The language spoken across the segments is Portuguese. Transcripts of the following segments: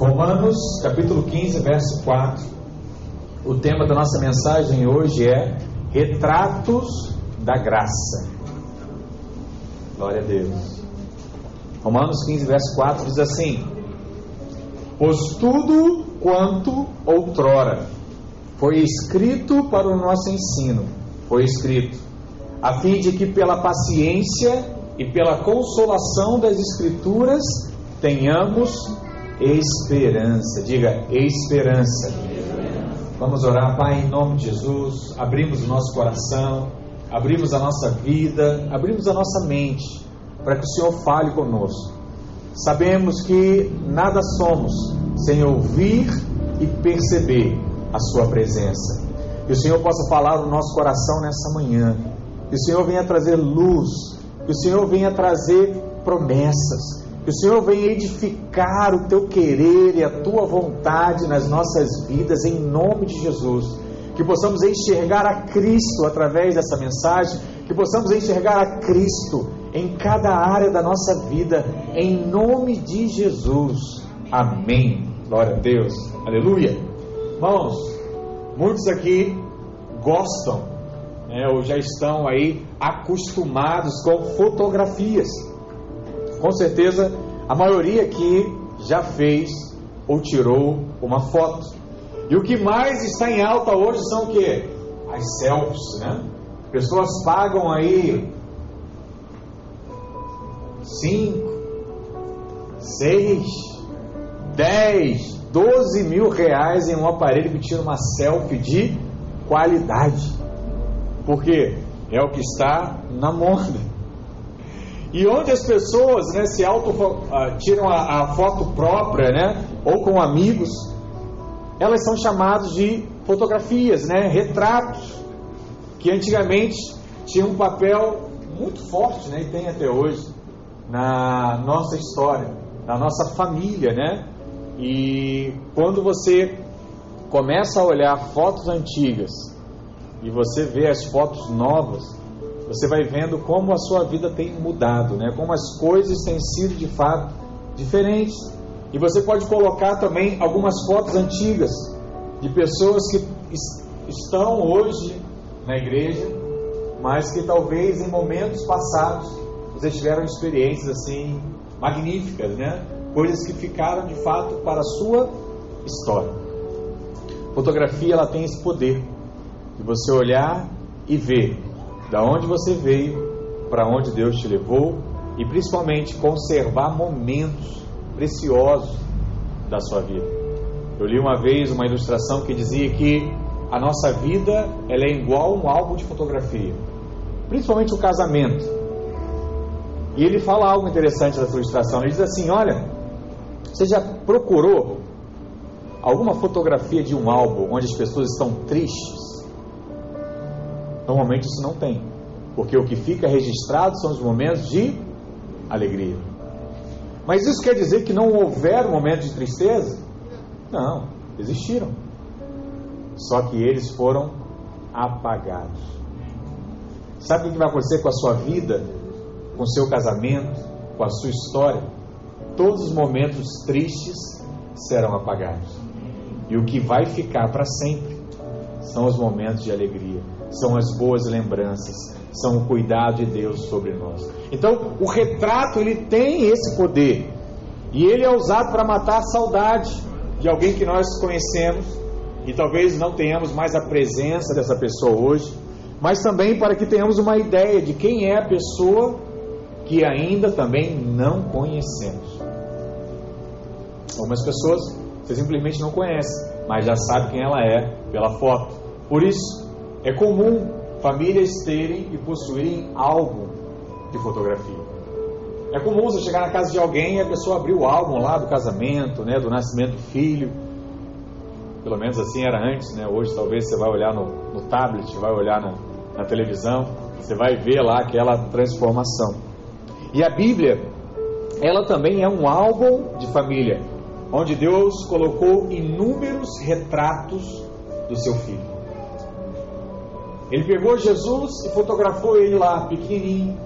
Romanos, capítulo 15, verso 4. O tema da nossa mensagem hoje é Retratos da Graça. Glória a Deus. Romanos 15, verso 4 diz assim: Pois tudo quanto outrora foi escrito para o nosso ensino, foi escrito, a fim de que pela paciência e pela consolação das Escrituras tenhamos esperança. Diga, esperança. Vamos orar, Pai, em nome de Jesus. Abrimos o nosso coração, abrimos a nossa vida, abrimos a nossa mente, para que o Senhor fale conosco. Sabemos que nada somos sem ouvir e perceber a Sua presença. Que o Senhor possa falar no nosso coração nessa manhã. Que o Senhor venha trazer luz. Que o Senhor venha trazer promessas que o Senhor venha edificar o teu querer e a tua vontade nas nossas vidas, em nome de Jesus. Que possamos enxergar a Cristo através dessa mensagem, que possamos enxergar a Cristo em cada área da nossa vida, em nome de Jesus. Amém. Glória a Deus. Aleluia. Irmãos, muitos aqui gostam, né, ou já estão aí acostumados com fotografias. Com certeza, a maioria aqui já fez ou tirou uma foto. E o que mais está em alta hoje são o que? As selfies, né? Pessoas pagam aí 5, 6, 10, 12 mil reais em um aparelho que tira uma selfie de qualidade. Porque é o que está na moda. E onde as pessoas né, se auto uh, tiram a, a, foto própria, né, ou com amigos, elas são chamadas de fotografias, né, retratos, que antigamente tinham um papel muito forte, né, e tem até hoje, na nossa história, na nossa família, né? E quando você começa a olhar fotos antigas e você vê as fotos novas, você vai vendo como a sua vida tem mudado, né? como as coisas têm sido de fato diferentes. E você pode colocar também algumas fotos antigas de pessoas que estão hoje na igreja, mas que talvez em momentos passados vocês tiveram experiências assim magníficas, né? Coisas que ficaram de fato para a sua história. Fotografia ela tem esse poder de você olhar e ver da onde você veio, para onde Deus te levou e principalmente conservar momentos preciosos da sua vida. Eu li uma vez uma ilustração que dizia que a nossa vida ela é igual um álbum de fotografia, principalmente o casamento. E ele fala algo interessante dessa ilustração. Ele diz assim: Olha, você já procurou alguma fotografia de um álbum onde as pessoas estão tristes? Normalmente isso não tem, porque o que fica registrado são os momentos de alegria. Mas isso quer dizer que não houver momentos de tristeza? Não, existiram. Só que eles foram apagados. Sabe o que vai acontecer com a sua vida, com o seu casamento, com a sua história? Todos os momentos tristes serão apagados. E o que vai ficar para sempre são os momentos de alegria são as boas lembranças, são o cuidado de Deus sobre nós. Então, o retrato ele tem esse poder e ele é usado para matar a saudade de alguém que nós conhecemos e talvez não tenhamos mais a presença dessa pessoa hoje, mas também para que tenhamos uma ideia de quem é a pessoa que ainda também não conhecemos. Algumas pessoas você simplesmente não conhece, mas já sabe quem ela é pela foto. Por isso, é comum famílias terem e possuírem álbum de fotografia. É comum você chegar na casa de alguém e a pessoa abrir o álbum lá do casamento, né, do nascimento do filho. Pelo menos assim era antes, né? Hoje talvez você vai olhar no, no tablet, vai olhar no, na televisão, você vai ver lá aquela transformação. E a Bíblia, ela também é um álbum de família, onde Deus colocou inúmeros retratos do seu filho. Ele pegou Jesus e fotografou ele lá, pequenininho,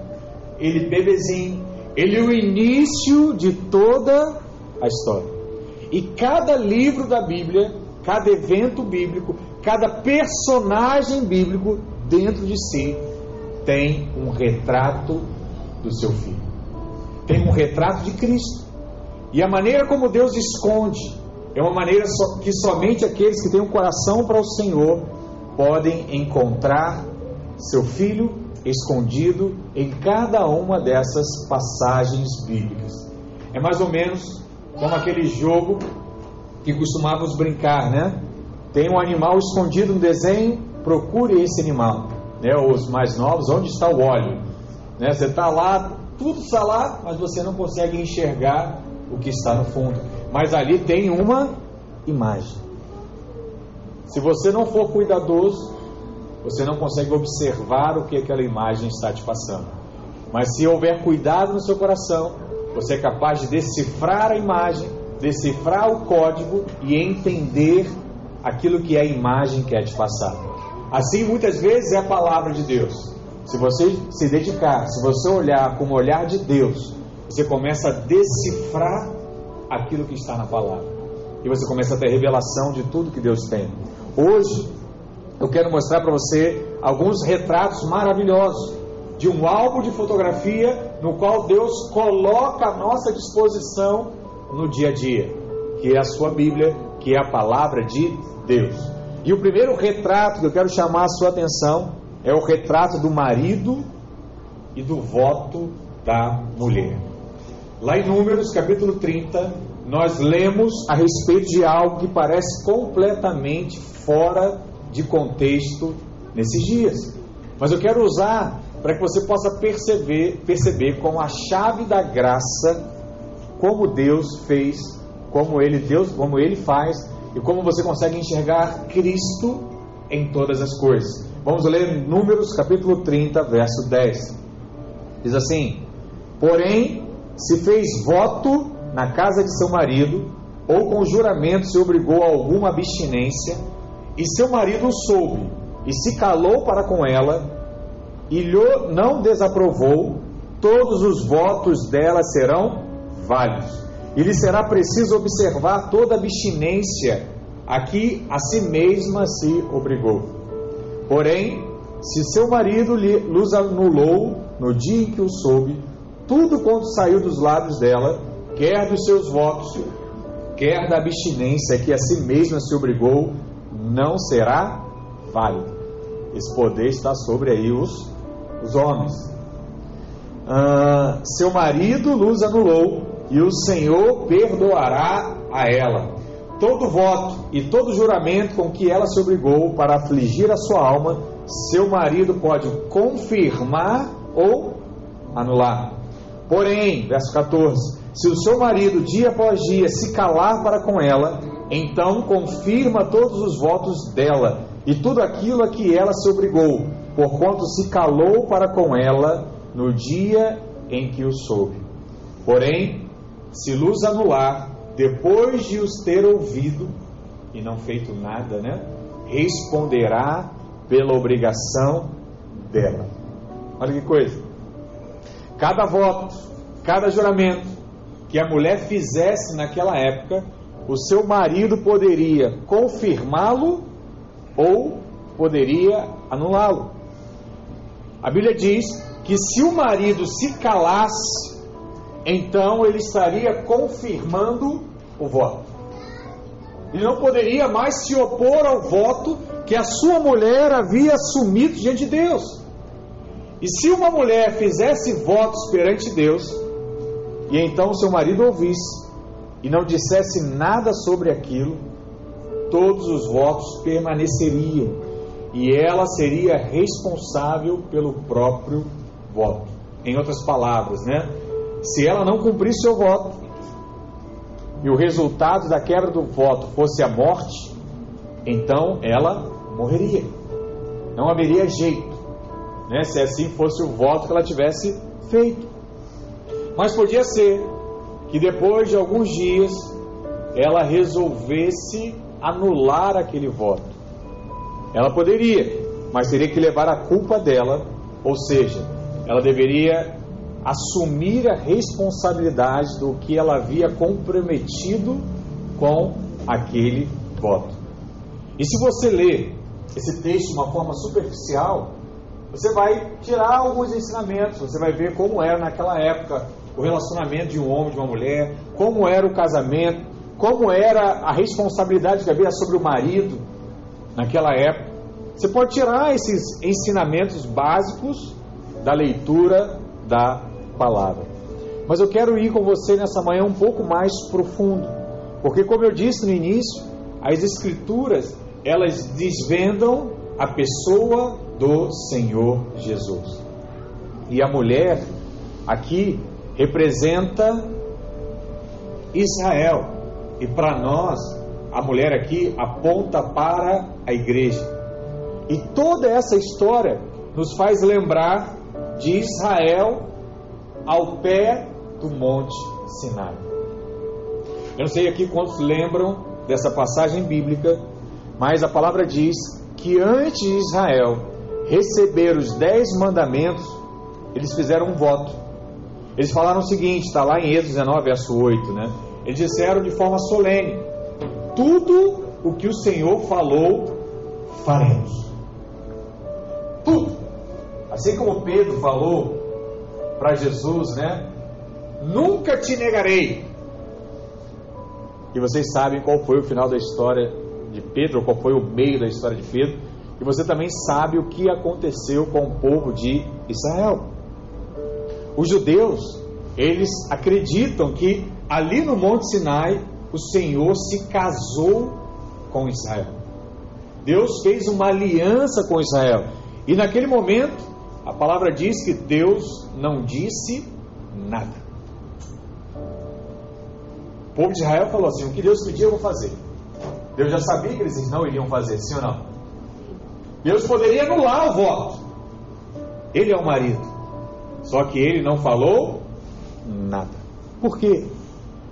ele bebezinho. Ele é o início de toda a história. E cada livro da Bíblia, cada evento bíblico, cada personagem bíblico dentro de si tem um retrato do seu filho. Tem um retrato de Cristo. E a maneira como Deus esconde é uma maneira que somente aqueles que têm um coração para o Senhor podem encontrar seu filho escondido em cada uma dessas passagens bíblicas. É mais ou menos como aquele jogo que costumávamos brincar, né? Tem um animal escondido no desenho, procure esse animal. Né? Os mais novos, onde está o óleo? Né? Você está lá, tudo está lá, mas você não consegue enxergar o que está no fundo. Mas ali tem uma imagem. Se você não for cuidadoso, você não consegue observar o que aquela imagem está te passando. Mas se houver cuidado no seu coração, você é capaz de decifrar a imagem, decifrar o código e entender aquilo que a imagem quer te passar. Assim, muitas vezes é a palavra de Deus. Se você se dedicar, se você olhar com o olhar de Deus, você começa a decifrar aquilo que está na palavra. E você começa a ter revelação de tudo que Deus tem. Hoje, eu quero mostrar para você alguns retratos maravilhosos de um álbum de fotografia no qual Deus coloca à nossa disposição no dia a dia, que é a sua Bíblia, que é a palavra de Deus. E o primeiro retrato que eu quero chamar a sua atenção é o retrato do marido e do voto da mulher. Lá em Números, capítulo 30, nós lemos a respeito de algo que parece completamente fora de contexto nesses dias. Mas eu quero usar para que você possa perceber, perceber com a chave da graça como Deus fez, como ele Deus, como ele faz e como você consegue enxergar Cristo em todas as coisas. Vamos ler Números capítulo 30, verso 10. Diz assim: Porém, se fez voto na casa de seu marido, ou com juramento se obrigou a alguma abstinência, e seu marido soube, e se calou para com ela, e lhe não desaprovou, todos os votos dela serão válidos. E lhe será preciso observar toda abstinência a que a si mesma se obrigou. Porém, se seu marido lhe anulou no dia em que o soube, tudo quanto saiu dos lábios dela, quer dos seus votos, quer da abstinência que a si mesma se obrigou, não será válido. Esse poder está sobre aí os, os homens. Ah, seu marido lhes anulou, e o Senhor perdoará a ela todo voto e todo juramento com que ela se obrigou para afligir a sua alma, seu marido pode confirmar ou anular. Porém, verso 14: se o seu marido dia após dia se calar para com ela, então confirma todos os votos dela e tudo aquilo a que ela se obrigou, porquanto se calou para com ela no dia em que o soube. Porém, se luz anular, depois de os ter ouvido e não feito nada, né? Responderá pela obrigação dela. Olha que coisa. Cada voto, cada juramento que a mulher fizesse naquela época, o seu marido poderia confirmá-lo ou poderia anulá-lo. A Bíblia diz que se o marido se calasse, então ele estaria confirmando o voto. Ele não poderia mais se opor ao voto que a sua mulher havia assumido diante de Deus. E se uma mulher fizesse votos perante Deus, e então seu marido ouvisse e não dissesse nada sobre aquilo, todos os votos permaneceriam e ela seria responsável pelo próprio voto. Em outras palavras, né? Se ela não cumprisse seu voto e o resultado da quebra do voto fosse a morte, então ela morreria. Não haveria jeito, né, se assim fosse o voto que ela tivesse feito. Mas podia ser que depois de alguns dias ela resolvesse anular aquele voto. Ela poderia, mas teria que levar a culpa dela, ou seja, ela deveria assumir a responsabilidade do que ela havia comprometido com aquele voto. E se você ler esse texto de uma forma superficial, você vai tirar alguns ensinamentos, você vai ver como era naquela época o relacionamento de um homem e de uma mulher, como era o casamento, como era a responsabilidade que havia sobre o marido naquela época. Você pode tirar esses ensinamentos básicos da leitura da palavra. Mas eu quero ir com você nessa manhã um pouco mais profundo, porque como eu disse no início, as escrituras elas desvendam a pessoa do Senhor Jesus. E a mulher aqui representa Israel. E para nós, a mulher aqui aponta para a igreja. E toda essa história nos faz lembrar de Israel ao pé do Monte Sinai. Eu não sei aqui quantos lembram dessa passagem bíblica, mas a palavra diz que antes de Israel receber os dez mandamentos, eles fizeram um voto. Eles falaram o seguinte, está lá em Êxodo 19, verso 8, né? Eles disseram de forma solene: tudo o que o Senhor falou, faremos. Tudo. Assim como Pedro falou para Jesus, né? Nunca te negarei. E vocês sabem qual foi o final da história de Pedro, qual foi o meio da história de Pedro. E você também sabe o que aconteceu com o povo de Israel. Os judeus, eles acreditam que ali no Monte Sinai o Senhor se casou com Israel. Deus fez uma aliança com Israel. E naquele momento, a palavra diz que Deus não disse nada. O povo de Israel falou assim: o que Deus pediu, eu vou fazer. Deus já sabia que eles não iriam fazer, sim ou não? Deus poderia anular o voto. Ele é o marido. Só que ele não falou nada. Por quê?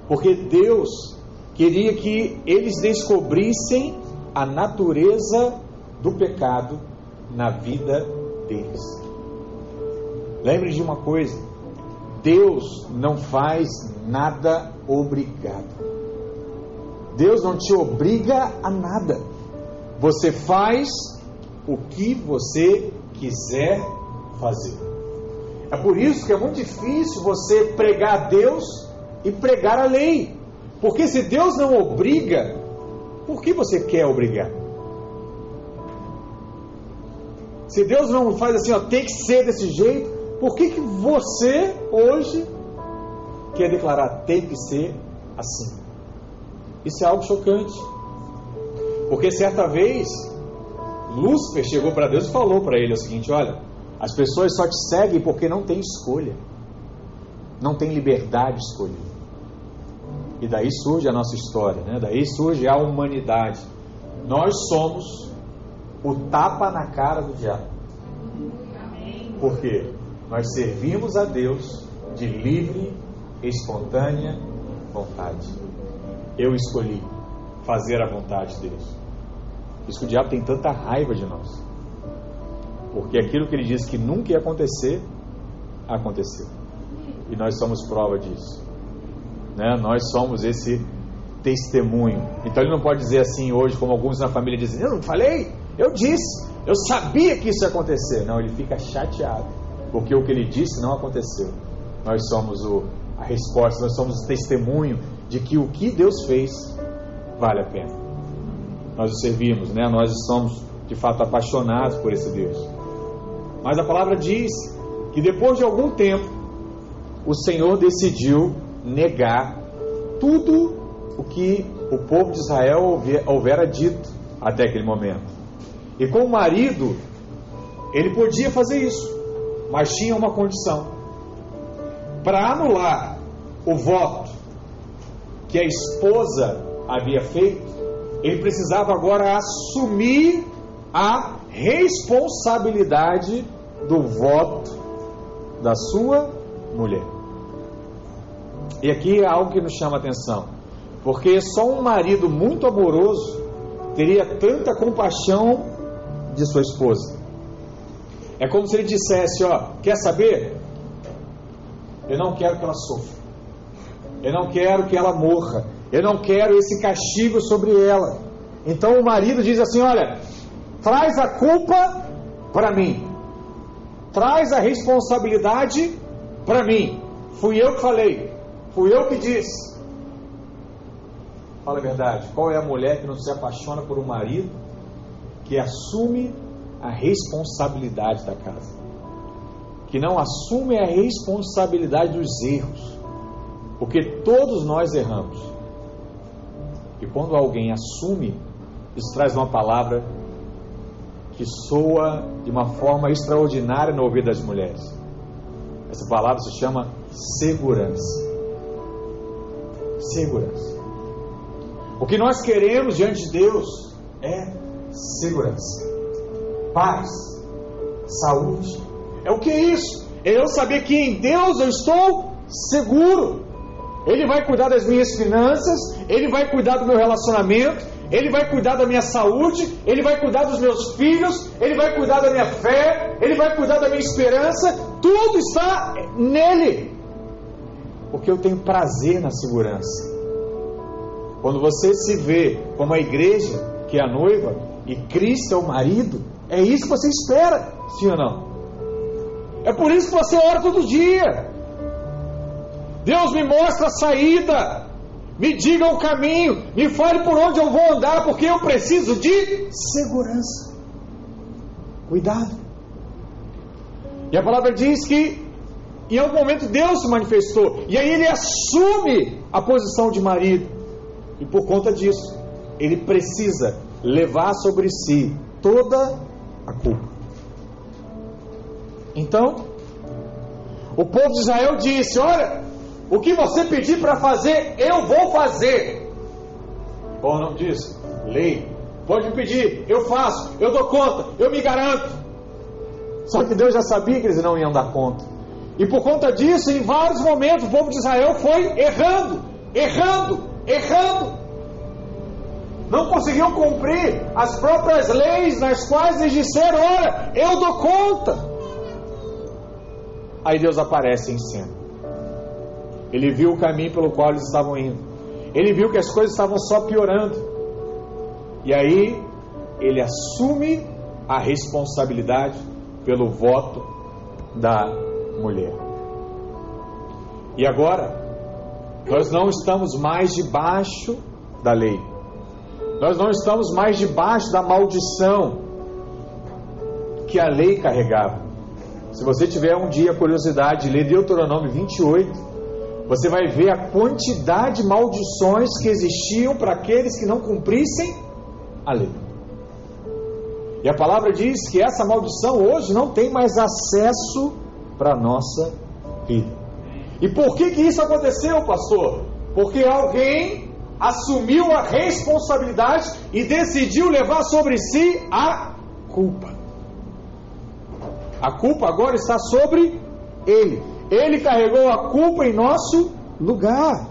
Porque Deus queria que eles descobrissem a natureza do pecado na vida deles. Lembre de uma coisa: Deus não faz nada obrigado. Deus não te obriga a nada. Você faz o que você quiser fazer. É por isso que é muito difícil você pregar a Deus e pregar a lei. Porque se Deus não obriga, por que você quer obrigar? Se Deus não faz assim, ó, tem que ser desse jeito, por que, que você hoje quer declarar tem que ser assim? Isso é algo chocante. Porque certa vez, Lúcifer chegou para Deus e falou para ele o seguinte: Olha, as pessoas só te seguem porque não tem escolha, não tem liberdade de escolher. E daí surge a nossa história, né? daí surge a humanidade. Nós somos o tapa na cara do diabo. Por quê? Nós servimos a Deus de livre, espontânea vontade. Eu escolhi fazer a vontade de Deus. Por isso que o diabo tem tanta raiva de nós. Porque aquilo que ele disse que nunca ia acontecer, aconteceu. E nós somos prova disso. Né? Nós somos esse testemunho. Então ele não pode dizer assim hoje, como alguns na família dizem: Eu não falei, eu disse, eu sabia que isso ia acontecer. Não, ele fica chateado, porque o que ele disse não aconteceu. Nós somos o, a resposta, nós somos o testemunho de que o que Deus fez vale a pena. Nós o servimos, né? nós estamos de fato apaixonados por esse Deus. Mas a palavra diz que depois de algum tempo, o Senhor decidiu negar tudo o que o povo de Israel houvera dito até aquele momento. E com o marido, ele podia fazer isso, mas tinha uma condição. Para anular o voto que a esposa havia feito, ele precisava agora assumir a responsabilidade do voto da sua mulher. E aqui é algo que nos chama atenção, porque só um marido muito amoroso teria tanta compaixão de sua esposa. É como se ele dissesse: Ó, quer saber? Eu não quero que ela sofra, eu não quero que ela morra, Eu não quero esse castigo sobre ela. Então o marido diz assim: Olha, traz a culpa para mim, traz a responsabilidade para mim. Fui eu que falei, fui eu que disse. Fala a verdade, qual é a mulher que não se apaixona por um marido que assume a responsabilidade da casa? Que não assume a responsabilidade dos erros? Porque todos nós erramos. E quando alguém assume, isso traz uma palavra que soa de uma forma extraordinária no ouvido das mulheres. Essa palavra se chama segurança. Segurança. O que nós queremos diante de Deus é segurança, paz, saúde. É o que é isso? É eu saber que em Deus eu estou seguro. Ele vai cuidar das minhas finanças, Ele vai cuidar do meu relacionamento, Ele vai cuidar da minha saúde, Ele vai cuidar dos meus filhos, Ele vai cuidar da minha fé, Ele vai cuidar da minha esperança, tudo está nele. Porque eu tenho prazer na segurança. Quando você se vê como a igreja, que é a noiva, e Cristo é o marido, é isso que você espera, sim ou não? É por isso que você ora todo dia. Deus me mostra a saída, me diga o caminho, me fale por onde eu vou andar, porque eu preciso de segurança. Cuidado. E a palavra diz que em algum momento Deus se manifestou, e aí ele assume a posição de marido, e por conta disso, ele precisa levar sobre si toda a culpa. Então, o povo de Israel disse: Olha, o que você pedir para fazer, eu vou fazer. Qual o nome disso? Lei. Pode me pedir, eu faço, eu dou conta, eu me garanto. Só que Deus já sabia que eles não iam dar conta. E por conta disso, em vários momentos, o povo de Israel foi errando, errando, errando. Não conseguiam cumprir as próprias leis nas quais eles disseram: Olha, eu dou conta. Aí Deus aparece em cena. Ele viu o caminho pelo qual eles estavam indo. Ele viu que as coisas estavam só piorando. E aí ele assume a responsabilidade pelo voto da mulher. E agora, nós não estamos mais debaixo da lei. Nós não estamos mais debaixo da maldição que a lei carregava. Se você tiver um dia curiosidade de ler Deuteronômio 28, você vai ver a quantidade de maldições que existiam para aqueles que não cumprissem a lei. E a palavra diz que essa maldição hoje não tem mais acesso para a nossa vida. E por que, que isso aconteceu, pastor? Porque alguém assumiu a responsabilidade e decidiu levar sobre si a culpa. A culpa agora está sobre ele. Ele carregou a culpa em nosso lugar.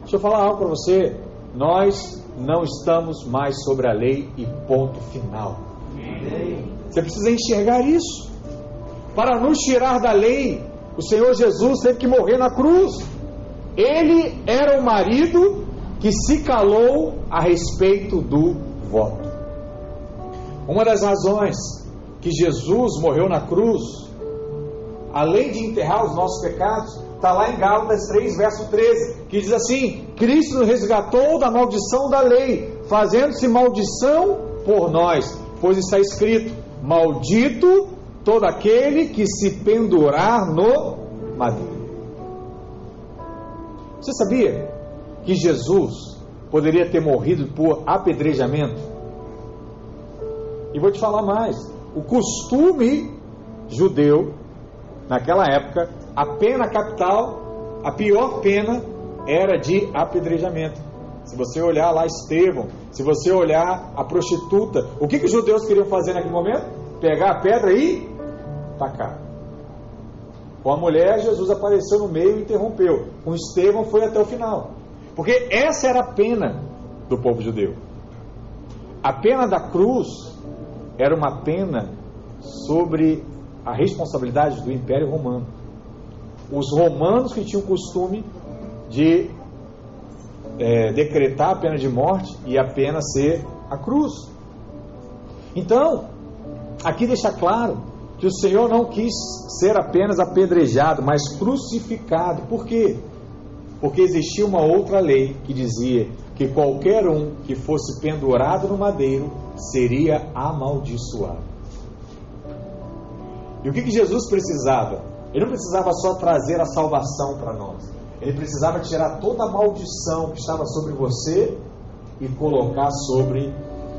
Deixa eu falar algo para você. Nós não estamos mais sobre a lei e ponto final. Você precisa enxergar isso. Para nos tirar da lei, o Senhor Jesus teve que morrer na cruz. Ele era o marido que se calou a respeito do voto. Uma das razões que Jesus morreu na cruz além de enterrar os nossos pecados, está lá em Gálatas 3, verso 13, que diz assim: Cristo nos resgatou da maldição da lei, fazendo-se maldição por nós, pois está escrito: Maldito todo aquele que se pendurar no madeiro. Você sabia que Jesus poderia ter morrido por apedrejamento? E vou te falar mais: o costume judeu naquela época, a pena capital, a pior pena era de apedrejamento. Se você olhar lá Estevão, se você olhar a prostituta, o que, que os judeus queriam fazer naquele momento? Pegar a pedra e tacar. Com a mulher, Jesus apareceu no meio e interrompeu. Com Estevão foi até o final. Porque essa era a pena do povo judeu. A pena da cruz era uma pena sobre a responsabilidade do Império Romano. Os romanos que tinham o costume de é, decretar a pena de morte e a pena ser a cruz. Então, aqui deixa claro que o Senhor não quis ser apenas apedrejado, mas crucificado. Por quê? Porque existia uma outra lei que dizia que qualquer um que fosse pendurado no madeiro seria amaldiçoado. E o que, que Jesus precisava? Ele não precisava só trazer a salvação para nós. Ele precisava tirar toda a maldição que estava sobre você e colocar sobre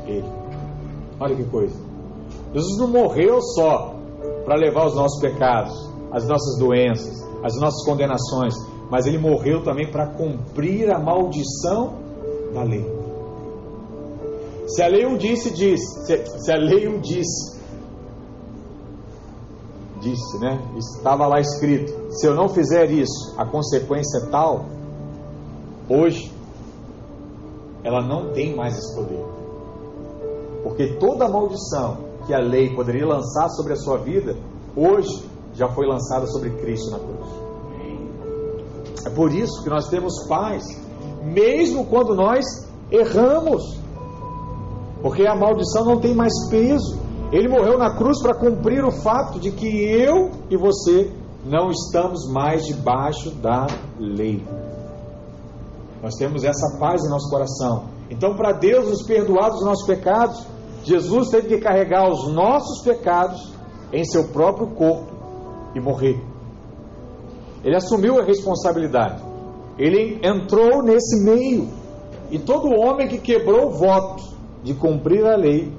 ele. Olha que coisa. Jesus não morreu só para levar os nossos pecados, as nossas doenças, as nossas condenações, mas ele morreu também para cumprir a maldição da lei. Se a lei o disse, diz. Se, se a lei o disse, disse, né? Estava lá escrito: se eu não fizer isso, a consequência é tal. Hoje, ela não tem mais esse poder. Porque toda maldição que a lei poderia lançar sobre a sua vida, hoje já foi lançada sobre Cristo na cruz. É por isso que nós temos paz, mesmo quando nós erramos. Porque a maldição não tem mais peso. Ele morreu na cruz para cumprir o fato de que eu e você não estamos mais debaixo da lei. Nós temos essa paz em nosso coração. Então, para Deus nos perdoar dos nossos pecados, Jesus teve que carregar os nossos pecados em seu próprio corpo e morrer. Ele assumiu a responsabilidade. Ele entrou nesse meio. E todo homem que quebrou o voto de cumprir a lei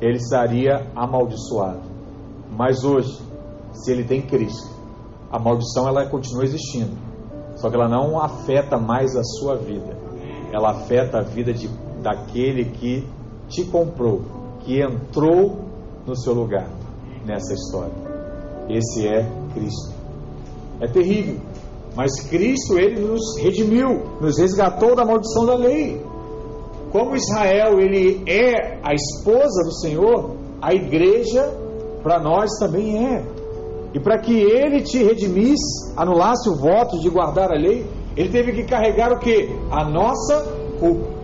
ele estaria amaldiçoado. Mas hoje, se ele tem Cristo, a maldição ela continua existindo. Só que ela não afeta mais a sua vida. Ela afeta a vida de, daquele que te comprou, que entrou no seu lugar nessa história. Esse é Cristo. É terrível, mas Cristo ele nos redimiu, nos resgatou da maldição da lei. Como Israel ele é a esposa do Senhor, a igreja para nós também é. E para que ele te redimisse, anulasse o voto de guardar a lei, ele teve que carregar o que? A nossa culpa.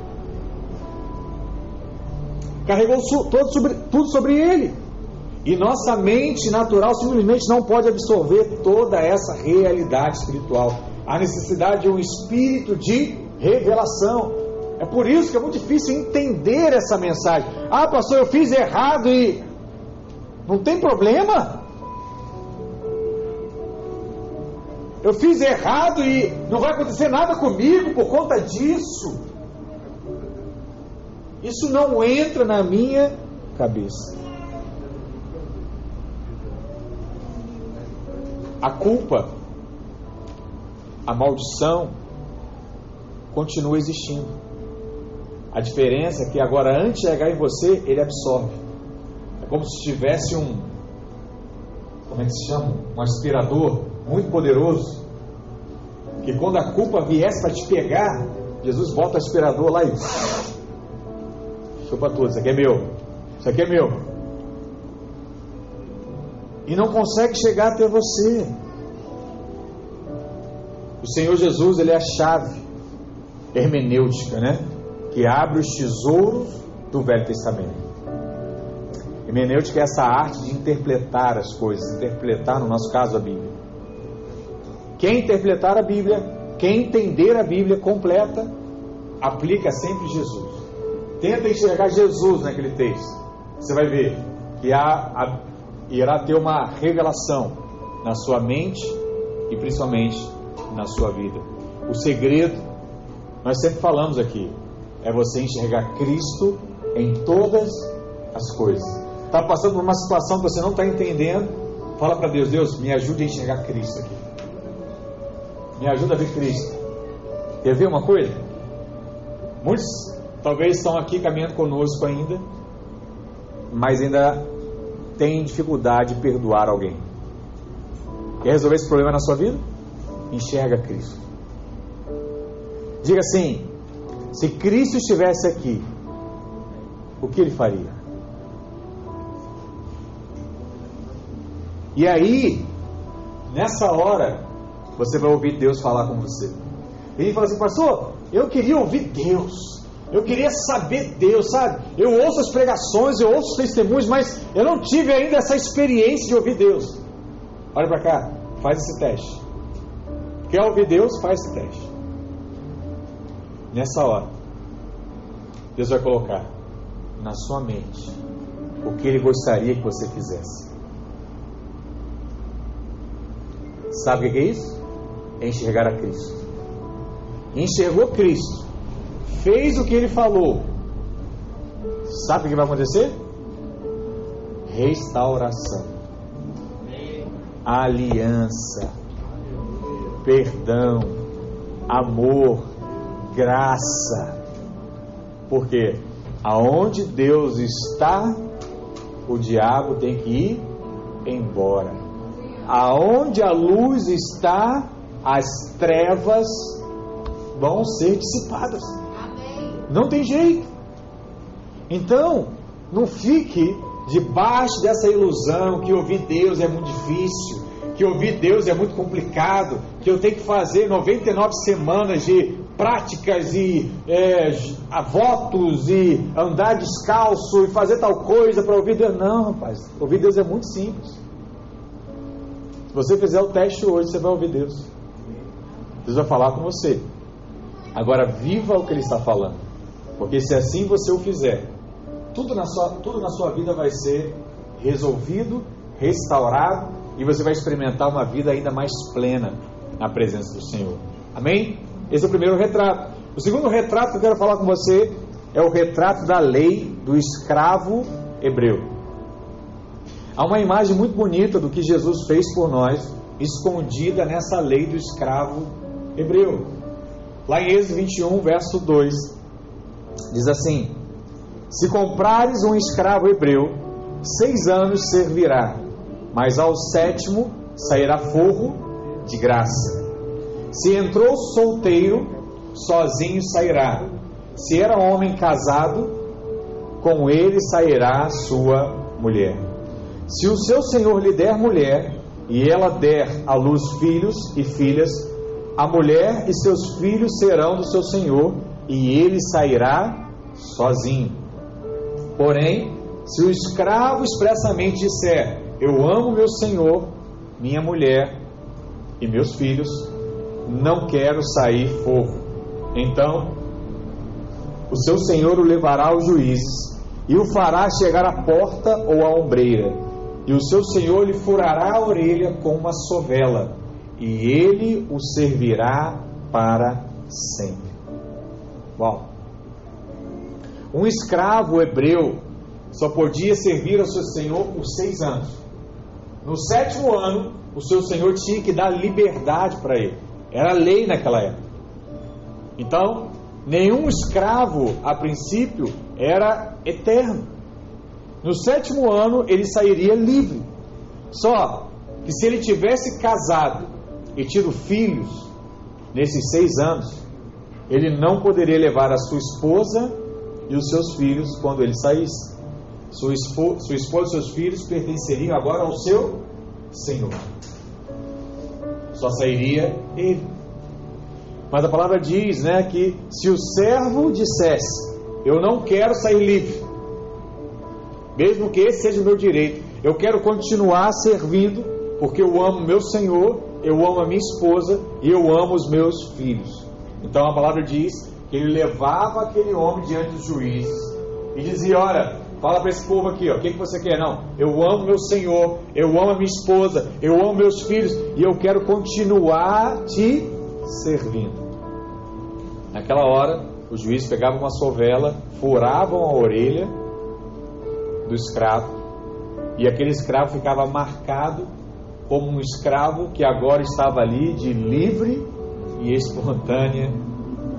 Carregou todo sobre, tudo sobre ele. E nossa mente natural simplesmente não pode absorver toda essa realidade espiritual. Há necessidade de um espírito de revelação. É por isso que é muito difícil entender essa mensagem. Ah, pastor, eu fiz errado e. Não tem problema. Eu fiz errado e não vai acontecer nada comigo por conta disso. Isso não entra na minha cabeça. A culpa, a maldição, continua existindo. A diferença é que agora, antes de chegar em você, ele absorve. É como se tivesse um. Como é que se chama? Um aspirador muito poderoso. Que quando a culpa viesse para te pegar, Jesus bota o aspirador lá e. Chupa tudo, isso aqui é meu. Isso aqui é meu. E não consegue chegar até você. O Senhor Jesus, ele é a chave hermenêutica, né? Que abre os tesouros do Velho Testamento. Hermenêutica é essa arte de interpretar as coisas, interpretar, no nosso caso, a Bíblia. Quem interpretar a Bíblia, quem entender a Bíblia completa, aplica sempre Jesus. Tenta enxergar Jesus naquele texto. Você vai ver que há, há, irá ter uma revelação na sua mente e principalmente na sua vida. O segredo, nós sempre falamos aqui, é você enxergar Cristo em todas as coisas. Está passando por uma situação que você não está entendendo? Fala para Deus, Deus, me ajude a enxergar Cristo aqui. Me ajuda a ver Cristo. Quer ver uma coisa? Muitos talvez estão aqui caminhando conosco ainda, mas ainda têm dificuldade de perdoar alguém. Quer resolver esse problema na sua vida? Enxerga Cristo. Diga assim: se Cristo estivesse aqui, o que ele faria? E aí, nessa hora, você vai ouvir Deus falar com você. Ele fala assim, pastor, eu queria ouvir Deus. Eu queria saber Deus, sabe? Eu ouço as pregações, eu ouço os testemunhos, mas eu não tive ainda essa experiência de ouvir Deus. Olha para cá, faz esse teste. Quer ouvir Deus? Faz esse teste. Nessa hora, Deus vai colocar na sua mente o que Ele gostaria que você fizesse. Sabe o que é isso? É enxergar a Cristo. Enxergou Cristo, fez o que Ele falou. Sabe o que vai acontecer? Restauração, aliança, perdão, amor, graça. Porque aonde Deus está, o diabo tem que ir embora. Aonde a luz está, as trevas vão ser dissipadas. Não tem jeito. Então, não fique debaixo dessa ilusão que ouvir Deus é muito difícil, que ouvir Deus é muito complicado, que eu tenho que fazer 99 semanas de práticas e é, votos e andar descalço e fazer tal coisa para ouvir Deus. Não, rapaz, ouvir Deus é muito simples. Se você fizer o teste hoje, você vai ouvir Deus. Deus vai falar com você. Agora, viva o que Ele está falando. Porque se assim você o fizer, tudo na sua, tudo na sua vida vai ser resolvido, restaurado e você vai experimentar uma vida ainda mais plena na presença do Senhor. Amém? Esse é o primeiro retrato. O segundo retrato que eu quero falar com você é o retrato da lei do escravo hebreu. Há uma imagem muito bonita do que Jesus fez por nós, escondida nessa lei do escravo hebreu. Lá em Êxodo 21, verso 2, diz assim: Se comprares um escravo hebreu, seis anos servirá, mas ao sétimo sairá forro de graça. Se entrou solteiro, sozinho sairá. Se era homem casado, com ele sairá sua mulher. Se o seu senhor lhe der mulher, e ela der à luz filhos e filhas, a mulher e seus filhos serão do seu senhor, e ele sairá sozinho. Porém, se o escravo expressamente disser: Eu amo meu senhor, minha mulher e meus filhos, não quero sair forro. Então, o seu senhor o levará aos juízes e o fará chegar à porta ou à ombreira, e o seu senhor lhe furará a orelha com uma sovela, e ele o servirá para sempre. Uau! Um escravo hebreu só podia servir ao seu senhor por seis anos. No sétimo ano, o seu senhor tinha que dar liberdade para ele. Era lei naquela época. Então, nenhum escravo, a princípio, era eterno. No sétimo ano, ele sairia livre. Só que se ele tivesse casado e tido filhos nesses seis anos, ele não poderia levar a sua esposa e os seus filhos quando ele saísse. Sua, esposa, sua esposa e seus filhos pertenceriam agora ao seu Senhor só sairia ele. Mas a palavra diz, né, que se o servo dissesse, eu não quero sair livre, mesmo que esse seja o meu direito, eu quero continuar servindo, porque eu amo meu Senhor, eu amo a minha esposa e eu amo os meus filhos. Então a palavra diz que ele levava aquele homem diante dos juízes e dizia: Olha, Fala para esse povo aqui, ó, o que, que você quer? Não, eu amo meu Senhor, eu amo a minha esposa, eu amo meus filhos e eu quero continuar te servindo. Naquela hora, o juiz pegava uma sovela, furavam a orelha do escravo e aquele escravo ficava marcado como um escravo que agora estava ali de livre e espontânea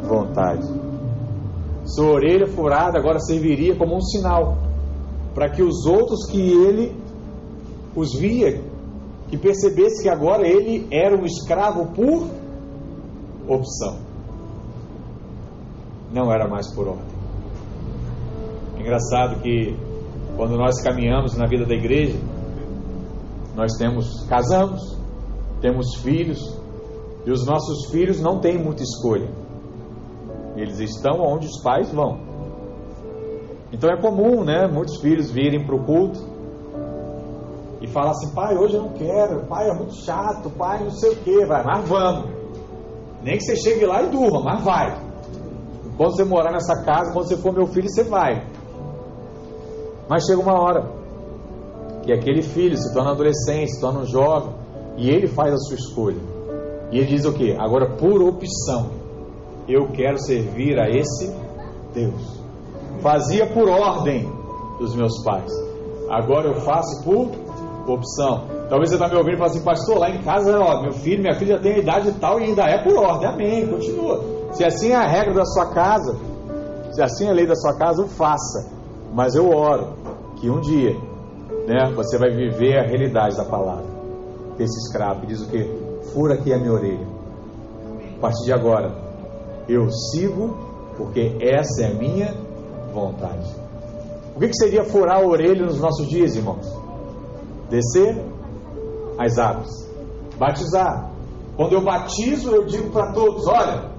vontade. Sua orelha furada agora serviria como um sinal para que os outros que ele os via, que percebesse que agora ele era um escravo por opção. Não era mais por ordem. É engraçado que quando nós caminhamos na vida da igreja, nós temos casamos, temos filhos, E os nossos filhos não têm muita escolha. Eles estão onde os pais vão. Então é comum, né? Muitos filhos virem para o culto e falar assim: pai, hoje eu não quero, pai é muito chato, pai não sei o que, vai, mas vamos. Nem que você chegue lá e durma, mas vai. Quando você morar nessa casa, quando você for meu filho, você vai. Mas chega uma hora que aquele filho se torna adolescente, se torna um jovem, e ele faz a sua escolha. E ele diz o que? Agora, por opção, eu quero servir a esse Deus. Fazia por ordem dos meus pais. Agora eu faço por opção. Talvez você está me ouvindo e fale assim, pastor, lá em casa, ó, meu filho, minha filha já tem a idade tal e ainda é por ordem. Amém, continua. Se assim é a regra da sua casa, se assim é a lei da sua casa, faça. Mas eu oro que um dia né, você vai viver a realidade da palavra. Esse escravo diz o que? Fura aqui a minha orelha. A partir de agora, eu sigo porque essa é a minha vontade. O que, que seria furar a orelha nos nossos dias, irmãos? Descer as águas, batizar. Quando eu batizo, eu digo para todos: olha,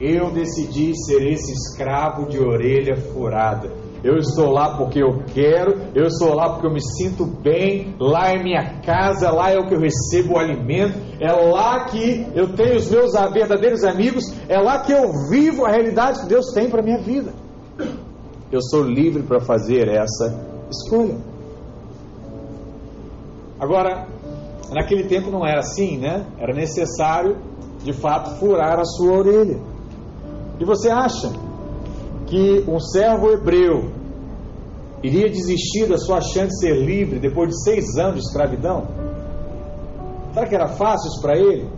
eu decidi ser esse escravo de orelha furada. Eu estou lá porque eu quero, eu estou lá porque eu me sinto bem, lá é minha casa, lá é o que eu recebo o alimento, é lá que eu tenho os meus verdadeiros amigos, é lá que eu vivo a realidade que Deus tem para minha vida. Eu sou livre para fazer essa escolha. Agora, naquele tempo não era assim, né? Era necessário, de fato, furar a sua orelha. E você acha que um servo hebreu iria desistir da sua chance de ser livre depois de seis anos de escravidão? Será que era fácil isso para ele?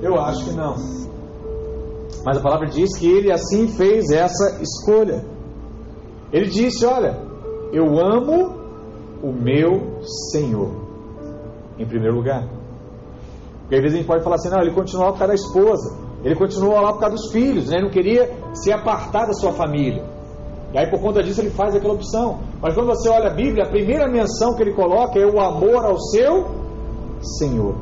Eu acho que não. Mas a palavra diz que ele assim fez essa escolha. Ele disse: Olha, eu amo o meu Senhor, em primeiro lugar. Porque às vezes a gente pode falar assim: não, ele continuou por causa da esposa. Ele continuou lá por causa dos filhos, né? ele não queria se apartar da sua família. E aí, por conta disso, ele faz aquela opção. Mas quando você olha a Bíblia, a primeira menção que ele coloca é o amor ao seu Senhor.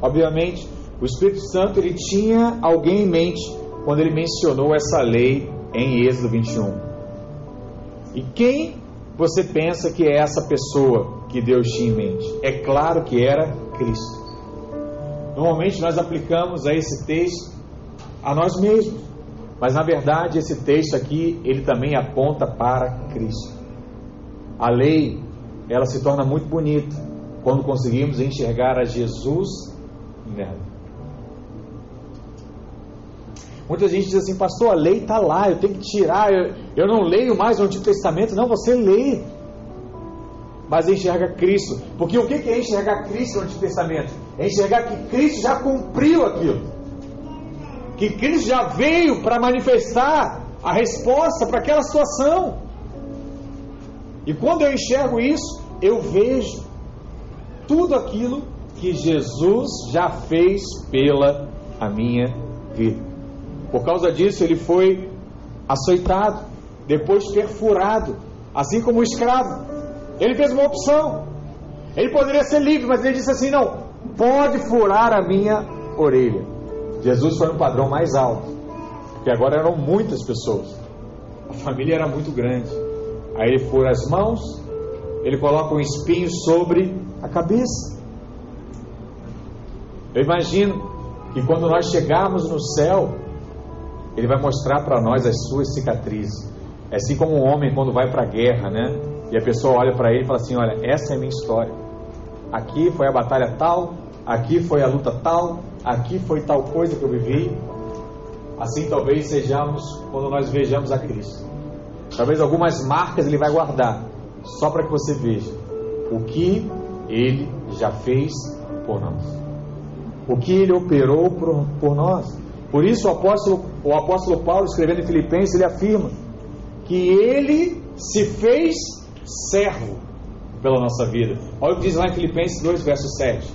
Obviamente, o Espírito Santo ele tinha alguém em mente quando ele mencionou essa lei em Êxodo 21. E quem você pensa que é essa pessoa que Deus tinha em mente? É claro que era Cristo. Normalmente nós aplicamos a esse texto a nós mesmos, mas na verdade esse texto aqui ele também aponta para Cristo. A lei ela se torna muito bonita quando conseguimos enxergar a Jesus nela. Muita gente diz assim, pastor, a lei está lá, eu tenho que tirar, eu, eu não leio mais o Antigo Testamento. Não, você lê, mas enxerga Cristo. Porque o que é enxergar Cristo no Antigo Testamento? É enxergar que Cristo já cumpriu aquilo. Que Cristo já veio para manifestar a resposta para aquela situação. E quando eu enxergo isso, eu vejo tudo aquilo que Jesus já fez pela a minha vida. Por causa disso, ele foi açoitado, depois perfurado, assim como o escravo. Ele fez uma opção. Ele poderia ser livre, mas ele disse assim: não, pode furar a minha orelha. Jesus foi no padrão mais alto, porque agora eram muitas pessoas, a família era muito grande. Aí ele fura as mãos, ele coloca um espinho sobre a cabeça. Eu imagino que quando nós chegarmos no céu, ele vai mostrar para nós as suas cicatrizes. É assim como um homem quando vai para a guerra, né? E a pessoa olha para ele e fala assim: Olha, essa é a minha história. Aqui foi a batalha tal, aqui foi a luta tal, aqui foi tal coisa que eu vivi. Assim talvez sejamos quando nós vejamos a Cristo. Talvez algumas marcas ele vai guardar, só para que você veja o que ele já fez por nós. O que ele operou por, por nós. Por isso o apóstolo, o apóstolo Paulo, escrevendo em Filipenses, ele afirma que ele se fez servo pela nossa vida. Olha o que diz lá em Filipenses 2, verso 7.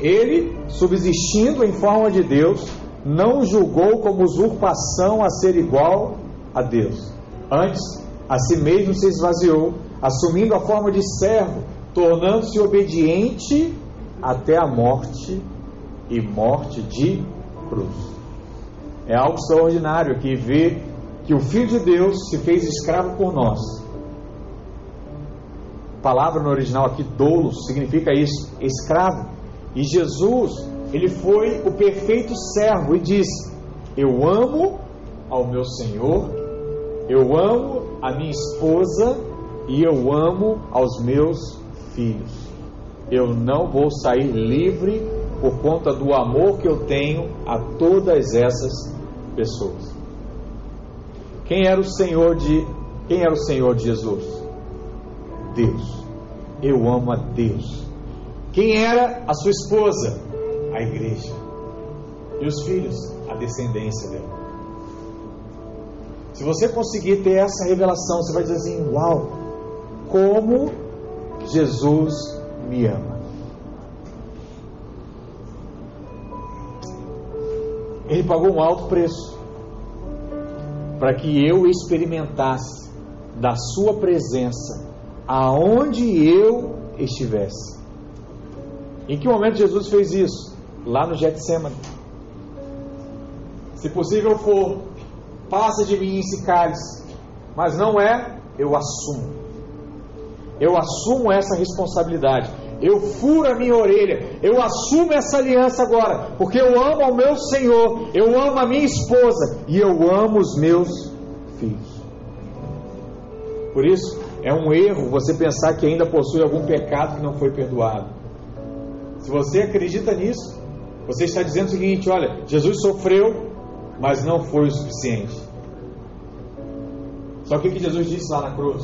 Ele, subsistindo em forma de Deus, não julgou como usurpação a ser igual a Deus. Antes, a si mesmo se esvaziou, assumindo a forma de servo, tornando-se obediente até a morte e morte de cruz. É algo extraordinário que vê que o Filho de Deus se fez escravo por nós. A palavra no original aqui, doulos, significa isso, escravo. E Jesus, ele foi o perfeito servo e disse: Eu amo ao meu Senhor, eu amo a minha esposa e eu amo aos meus filhos. Eu não vou sair livre por conta do amor que eu tenho a todas essas pessoas. Quem era o Senhor de quem era o Senhor de Jesus? Deus. Eu amo a Deus. Quem era a sua esposa? A igreja. E os filhos? A descendência dela. Se você conseguir ter essa revelação, você vai dizer assim: Uau, como Jesus me ama. Ele pagou um alto preço para que eu experimentasse da Sua presença aonde eu estivesse. Em que momento Jesus fez isso? Lá no Getsemane. Se possível for, passa de mim esse cálice. Mas não é, eu assumo. Eu assumo essa responsabilidade. Eu furo a minha orelha. Eu assumo essa aliança agora. Porque eu amo ao meu Senhor. Eu amo a minha esposa. E eu amo os meus filhos. Por isso, é um erro você pensar que ainda possui algum pecado que não foi perdoado. Se você acredita nisso, você está dizendo o seguinte: olha, Jesus sofreu, mas não foi o suficiente. Só que o que Jesus disse lá na cruz?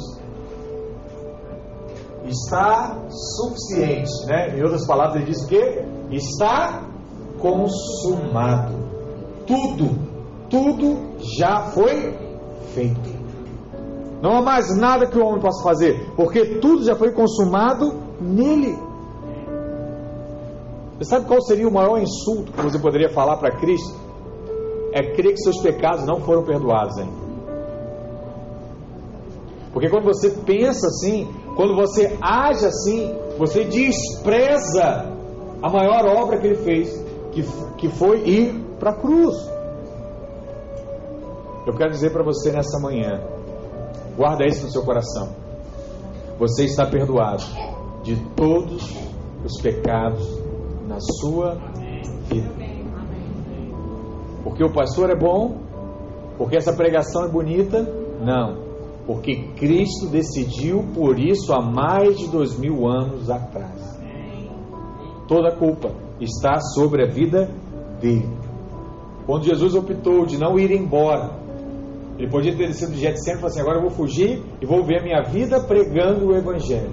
Está suficiente, né? Em outras palavras, ele diz o quê? Está consumado. Tudo, tudo já foi feito. Não há mais nada que o homem possa fazer, porque tudo já foi consumado nele. Você sabe qual seria o maior insulto que você poderia falar para Cristo? É crer que seus pecados não foram perdoados ainda. Porque quando você pensa assim, quando você age assim, você despreza a maior obra que ele fez, que, que foi ir para a cruz. Eu quero dizer para você nessa manhã, guarda isso no seu coração. Você está perdoado de todos os pecados na sua vida. Porque o pastor é bom? Porque essa pregação é bonita? Não porque Cristo decidiu por isso há mais de dois mil anos atrás. Toda a culpa está sobre a vida dele. Quando Jesus optou de não ir embora, ele podia ter descido de Getsemane e falado assim: agora eu vou fugir e vou ver a minha vida pregando o Evangelho.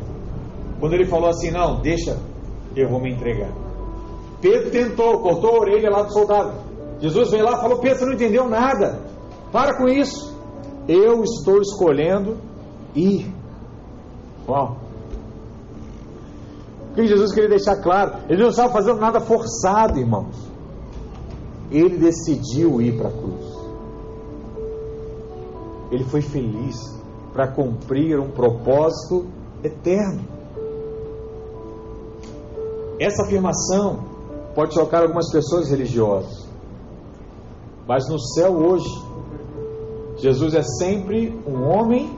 Quando ele falou assim: não, deixa, eu vou me entregar. Pedro tentou, cortou a orelha lá do soldado. Jesus veio lá e falou: Pedro, você não entendeu nada. Para com isso. Eu estou escolhendo ir. Uau. O que Jesus queria deixar claro? Ele não estava fazendo nada forçado, irmãos. Ele decidiu ir para a cruz. Ele foi feliz para cumprir um propósito eterno. Essa afirmação pode chocar algumas pessoas religiosas, mas no céu hoje Jesus é sempre um homem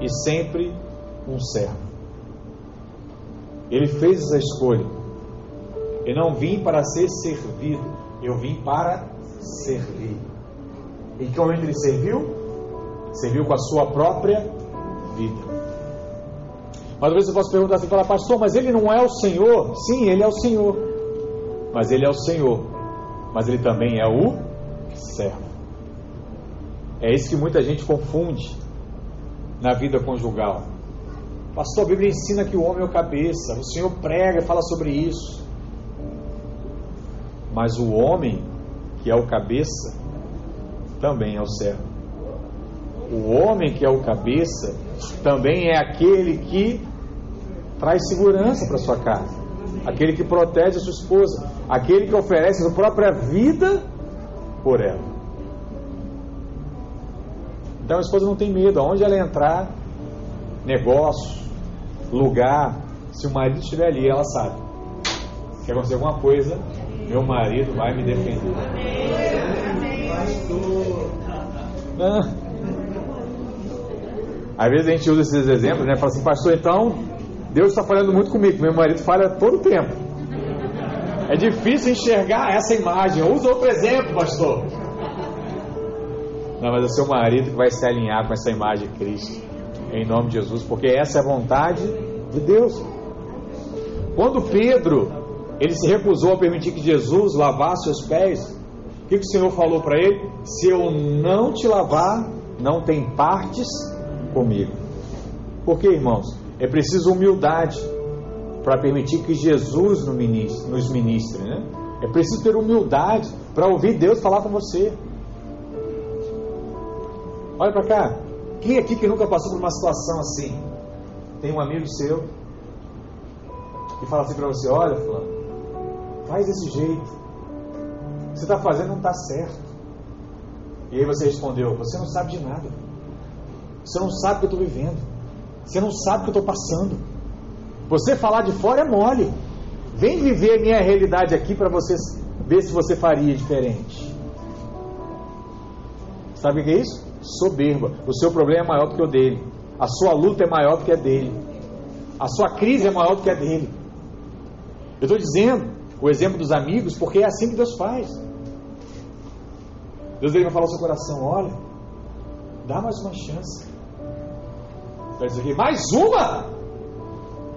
e sempre um servo. Ele fez essa escolha. Eu não vim para ser servido, eu vim para servir. Que momento ele serviu? Serviu com a sua própria vida. Mas às vezes eu posso perguntar assim, falar, pastor, mas ele não é o Senhor? Sim, ele é o Senhor. Mas ele é o Senhor. Mas ele também é o servo. É isso que muita gente confunde na vida conjugal. Pastor, a Bíblia ensina que o homem é o cabeça. O Senhor prega e fala sobre isso. Mas o homem, que é o cabeça, também é o servo. O homem que é o cabeça também é aquele que traz segurança para sua casa, aquele que protege a sua esposa, aquele que oferece a sua própria vida por ela. Então a esposa não tem medo, aonde ela entrar, negócio, lugar, se o marido estiver ali, ela sabe. Se acontecer alguma coisa, meu marido vai me defender. Ah. Às vezes a gente usa esses exemplos, né? Fala assim, pastor, então Deus está falando muito comigo. Meu marido falha todo o tempo. É difícil enxergar essa imagem. Usa outro exemplo, pastor. Não, mas é o seu marido que vai se alinhar com essa imagem de Cristo. Em nome de Jesus, porque essa é a vontade de Deus. Quando Pedro ele se recusou a permitir que Jesus lavasse os pés, o que, que o Senhor falou para ele? Se eu não te lavar, não tem partes comigo. Por que, irmãos? É preciso humildade para permitir que Jesus nos ministre. Né? É preciso ter humildade para ouvir Deus falar com você. Olha para cá. Quem aqui que nunca passou por uma situação assim? Tem um amigo seu que fala assim para você: Olha, Fulano, faz desse jeito. O que você está fazendo não está certo. E aí você respondeu: Você não sabe de nada. Você não sabe o que eu estou vivendo. Você não sabe o que eu estou passando. Você falar de fora é mole. Vem viver a minha realidade aqui para você ver se você faria diferente. Sabe o que é isso? Soberba. O seu problema é maior do que o dele. A sua luta é maior do que a dele. A sua crise é maior do que a dele. Eu estou dizendo o exemplo dos amigos porque é assim que Deus faz. Deus vai falar ao seu coração: olha, dá mais uma chance. Vai dizer mais uma?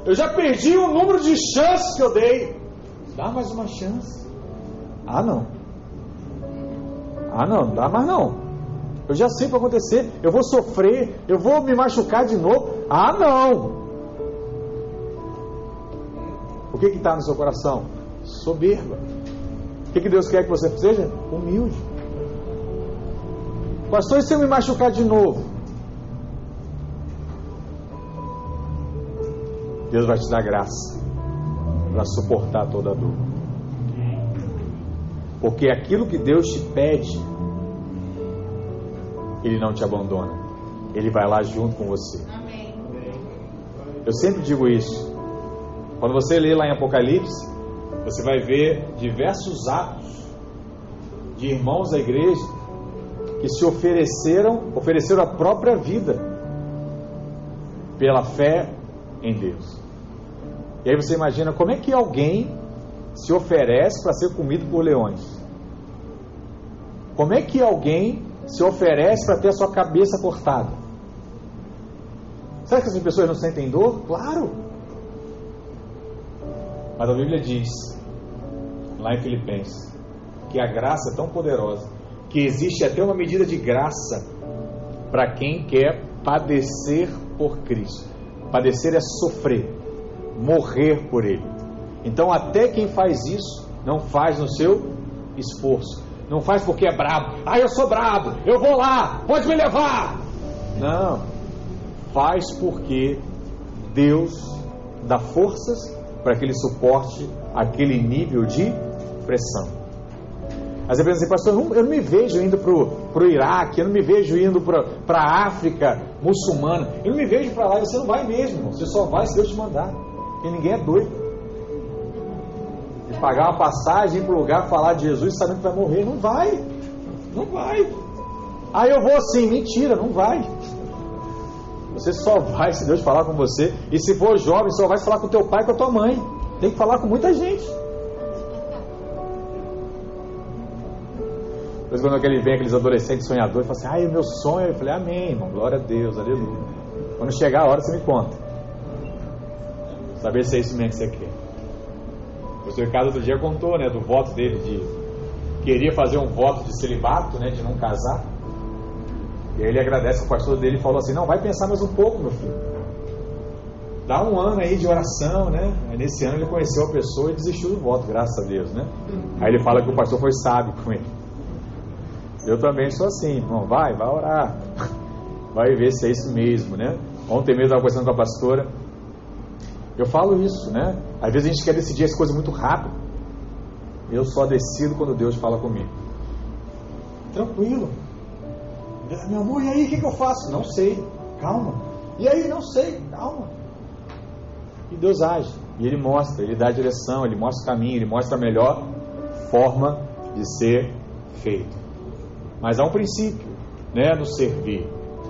Eu já perdi o número de chances que eu dei. Dá mais uma chance. Ah, não. Ah, não, dá mais não. Eu já sei o que vai acontecer. Eu vou sofrer. Eu vou me machucar de novo. Ah, não. O que está no seu coração? Soberba. O que, que Deus quer que você seja? Humilde. Pastor, e se eu me machucar de novo? Deus vai te dar graça para suportar toda a dor. Porque aquilo que Deus te pede, Ele não te abandona. Ele vai lá junto com você. Eu sempre digo isso. Quando você lê lá em Apocalipse, você vai ver diversos atos de irmãos da igreja que se ofereceram, ofereceram a própria vida pela fé em Deus. E aí você imagina como é que alguém se oferece para ser comido por leões? Como é que alguém se oferece para ter a sua cabeça cortada? Será que essas pessoas não sentem dor? Claro. Mas a Bíblia diz, lá em Filipenses, que a graça é tão poderosa que existe até uma medida de graça para quem quer padecer por Cristo. Padecer é sofrer, morrer por Ele. Então, até quem faz isso, não faz no seu esforço. Não faz porque é brabo. Ah, eu sou brabo, eu vou lá, pode me levar. Não. Faz porque Deus dá forças para que ele suporte aquele nível de pressão. Às vezes assim, pastor, eu não, eu não me vejo indo para o Iraque, eu não me vejo indo para a África muçulmana, eu não me vejo para lá. Você não vai mesmo, você só vai se Deus te mandar. Porque ninguém é doido. Pagar uma passagem para o lugar falar de Jesus sabendo que vai morrer. Não vai. Não vai. Aí eu vou assim, mentira, não vai. Você só vai se Deus falar com você. E se for jovem, só vai falar com teu pai e com a tua mãe. Tem que falar com muita gente. Depois quando aquele vem aqueles adolescentes sonhadores, fala assim, ai, o meu sonho. Eu falei, amém, irmão, glória a Deus, aleluia. Quando chegar a hora, você me conta. Saber se é isso mesmo que você quer. Seu Ricardo outro dia contou, né, do voto dele de queria fazer um voto de celibato, né, de não casar. E aí ele agradece o pastor dele falou assim: "Não, vai pensar mais um pouco, meu filho. Dá um ano aí de oração, né?" Nesse ano ele conheceu a pessoa e desistiu do voto, graças a Deus, né? Aí ele fala que o pastor foi sábio com ele. Eu também sou assim, irmão, vai, vai orar. Vai ver se é isso mesmo, né? Ontem mesmo eu estava conversando com a pastora, eu falo isso, né? Às vezes a gente quer decidir as coisas muito rápido. Eu só decido quando Deus fala comigo. Tranquilo. Meu amor, e aí o que, que eu faço? Não sei. Calma. E aí, não sei. Calma. E Deus age. E ele mostra, ele dá a direção, ele mostra o caminho, ele mostra a melhor forma de ser feito. Mas há um princípio, né, no servir.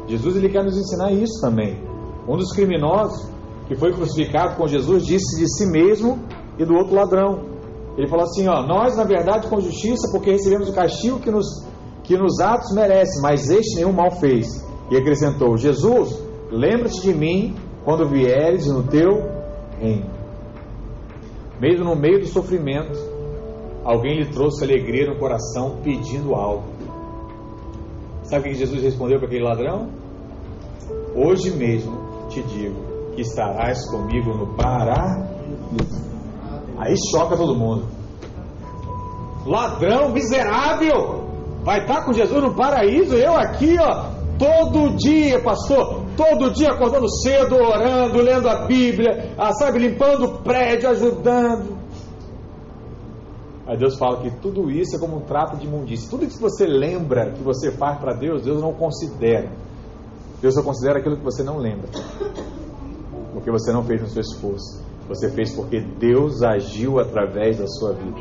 Jesus ele quer nos ensinar isso também. Um dos criminosos que foi crucificado com Jesus disse de si mesmo e do outro ladrão. Ele falou assim: ó, nós na verdade com justiça porque recebemos o castigo que nos que nos atos merece, mas este nenhum mal fez. E acrescentou: Jesus, lembra-te de mim quando vieres no teu reino. Mesmo no meio do sofrimento, alguém lhe trouxe alegria no coração pedindo algo. Sabe o que Jesus respondeu para aquele ladrão? Hoje mesmo te digo que estarás comigo no paraíso. Aí choca todo mundo. Ladrão miserável! Vai estar com Jesus no paraíso, eu aqui, ó, todo dia, pastor, todo dia acordando cedo, orando, lendo a Bíblia, ah, sabe, limpando o prédio, ajudando. Aí Deus fala que tudo isso é como um trato de imundícia. Tudo que você lembra que você faz para Deus, Deus não considera. Deus só considera aquilo que você não lembra. Porque você não fez no seu esforço. Você fez porque Deus agiu através da sua vida.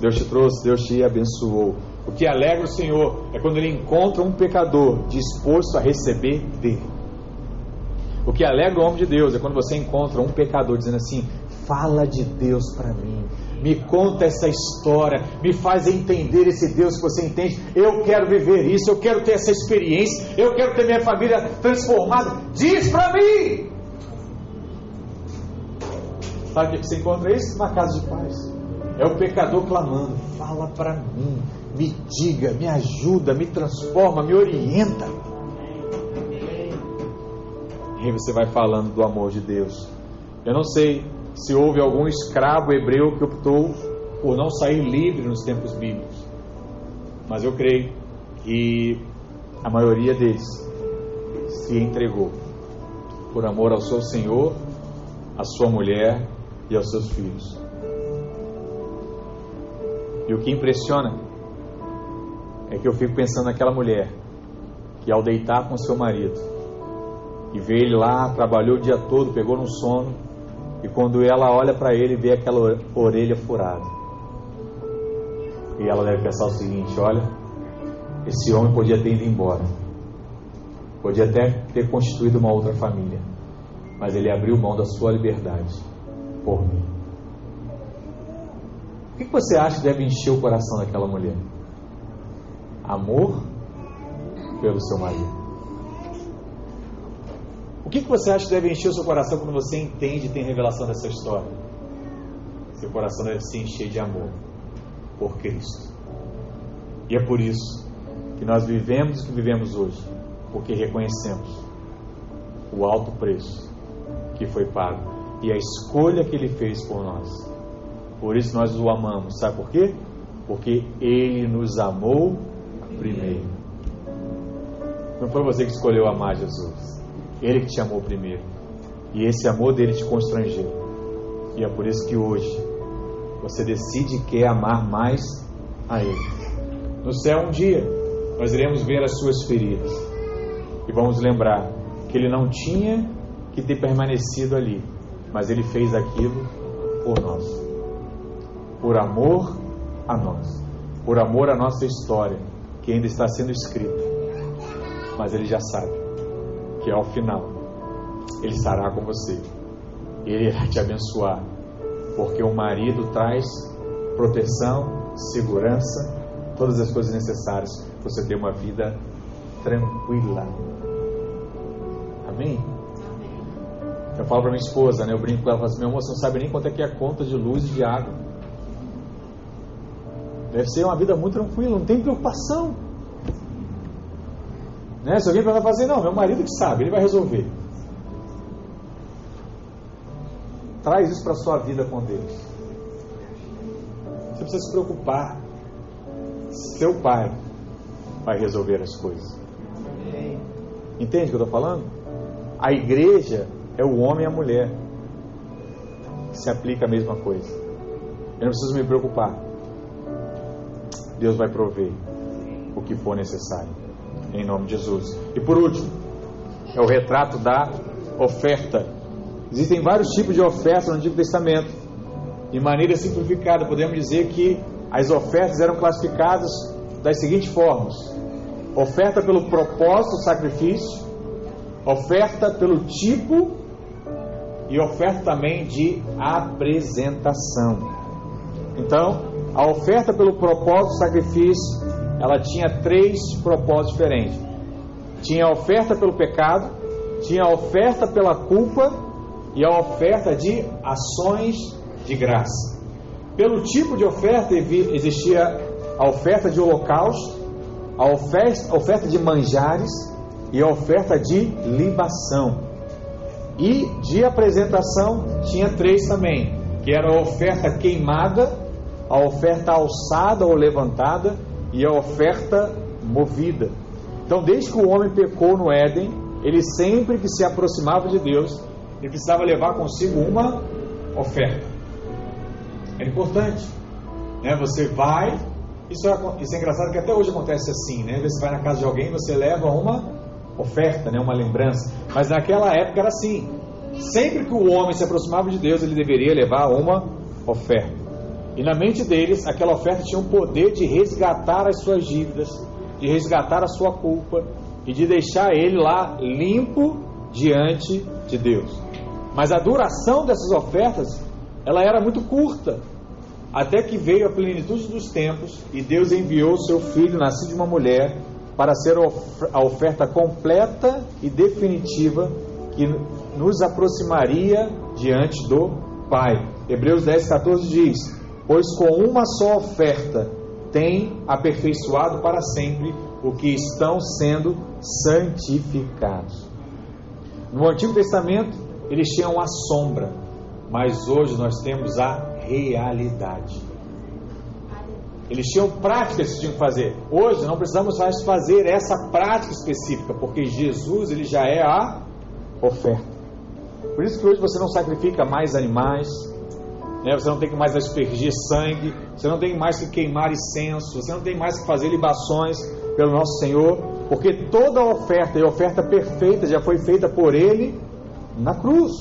Deus te trouxe, Deus te abençoou. O que alegra o Senhor é quando ele encontra um pecador disposto a receber dele. O que alegra o homem de Deus é quando você encontra um pecador dizendo assim: fala de Deus para mim, me conta essa história, me faz entender esse Deus que você entende. Eu quero viver isso, eu quero ter essa experiência, eu quero ter minha família transformada. Diz para mim. Sabe o que você encontra isso? Na casa de paz. É o pecador clamando: fala para mim, me diga, me ajuda, me transforma, me orienta. E aí você vai falando do amor de Deus. Eu não sei se houve algum escravo hebreu que optou por não sair livre nos tempos bíblicos, mas eu creio que a maioria deles se entregou por amor ao seu Senhor, à sua mulher e aos seus filhos. E o que impressiona é que eu fico pensando naquela mulher que ao deitar com seu marido e ver ele lá, trabalhou o dia todo, pegou no sono, e quando ela olha para ele, vê aquela orelha furada. E ela deve pensar o seguinte: olha, esse homem podia ter ido embora, podia até ter constituído uma outra família, mas ele abriu mão da sua liberdade por mim. O que você acha que deve encher o coração daquela mulher? amor pelo seu marido. O que, você acha que deve encher o seu coração quando você entende e tem revelação dessa história? Seu coração deve se encher de amor por Cristo. E é por isso que nós vivemos o que vivemos hoje, porque reconhecemos o alto preço que foi pago e a escolha que ele fez por nós. Por isso nós o amamos. Sabe por quê? Porque ele nos amou primeiro. Não foi você que escolheu amar Jesus. Ele que te amou primeiro. E esse amor dele te constrangeu. E é por isso que hoje você decide que quer amar mais a Ele. No céu, um dia, nós iremos ver as suas feridas. E vamos lembrar que Ele não tinha que ter permanecido ali, mas Ele fez aquilo por nós. Por amor a nós. Por amor à nossa história que ainda está sendo escrito, mas ele já sabe que ao final ele estará com você, ele irá te abençoar, porque o marido traz proteção, segurança, todas as coisas necessárias para você ter uma vida tranquila. Amém? Eu falo para minha esposa, né? Eu brinco com ela, falo assim, meu amor, você não sabe nem quanto é que é a conta de luz e de água. Deve ser uma vida muito tranquila, não tem preocupação. Né? Se alguém vai fazer, não, meu marido que sabe, ele vai resolver. Traz isso para sua vida com Deus. Você precisa se preocupar. Seu pai vai resolver as coisas. Entende o que eu estou falando? A igreja é o homem e a mulher. Se aplica a mesma coisa. Eu não preciso me preocupar. Deus vai prover o que for necessário. Em nome de Jesus. E por último, é o retrato da oferta. existem vários tipos de ofertas no Antigo Testamento. De maneira simplificada, podemos dizer que as ofertas eram classificadas das seguintes formas: oferta pelo propósito sacrifício, oferta pelo tipo e oferta também de apresentação. Então, a oferta pelo propósito do sacrifício, ela tinha três propósitos diferentes. Tinha a oferta pelo pecado, tinha a oferta pela culpa e a oferta de ações de graça. Pelo tipo de oferta existia a oferta de holocausto, a oferta, a oferta de manjares e a oferta de libação. E de apresentação tinha três também, que era a oferta queimada, a oferta alçada ou levantada e a oferta movida. Então, desde que o homem pecou no Éden, ele sempre que se aproximava de Deus, ele precisava levar consigo uma oferta. É importante. Né? Você vai. Isso é, isso é engraçado que até hoje acontece assim, né? Você vai na casa de alguém você leva uma oferta, né? uma lembrança. Mas naquela época era assim. Sempre que o homem se aproximava de Deus, ele deveria levar uma oferta. E na mente deles, aquela oferta tinha o poder de resgatar as suas dívidas, de resgatar a sua culpa e de deixar ele lá limpo diante de Deus. Mas a duração dessas ofertas, ela era muito curta, até que veio a plenitude dos tempos e Deus enviou seu filho, nascido de uma mulher, para ser a oferta completa e definitiva que nos aproximaria diante do Pai. Hebreus 10, 14 diz: Pois com uma só oferta tem aperfeiçoado para sempre o que estão sendo santificados. No Antigo Testamento, eles tinham a sombra, mas hoje nós temos a realidade. Eles tinham práticas que tinham que fazer. Hoje não precisamos mais fazer essa prática específica, porque Jesus ele já é a oferta. Por isso que hoje você não sacrifica mais animais, né? você não tem que mais aspergir sangue, você não tem mais que queimar incenso, você não tem mais que fazer libações pelo nosso Senhor, porque toda a oferta e oferta perfeita já foi feita por Ele na cruz.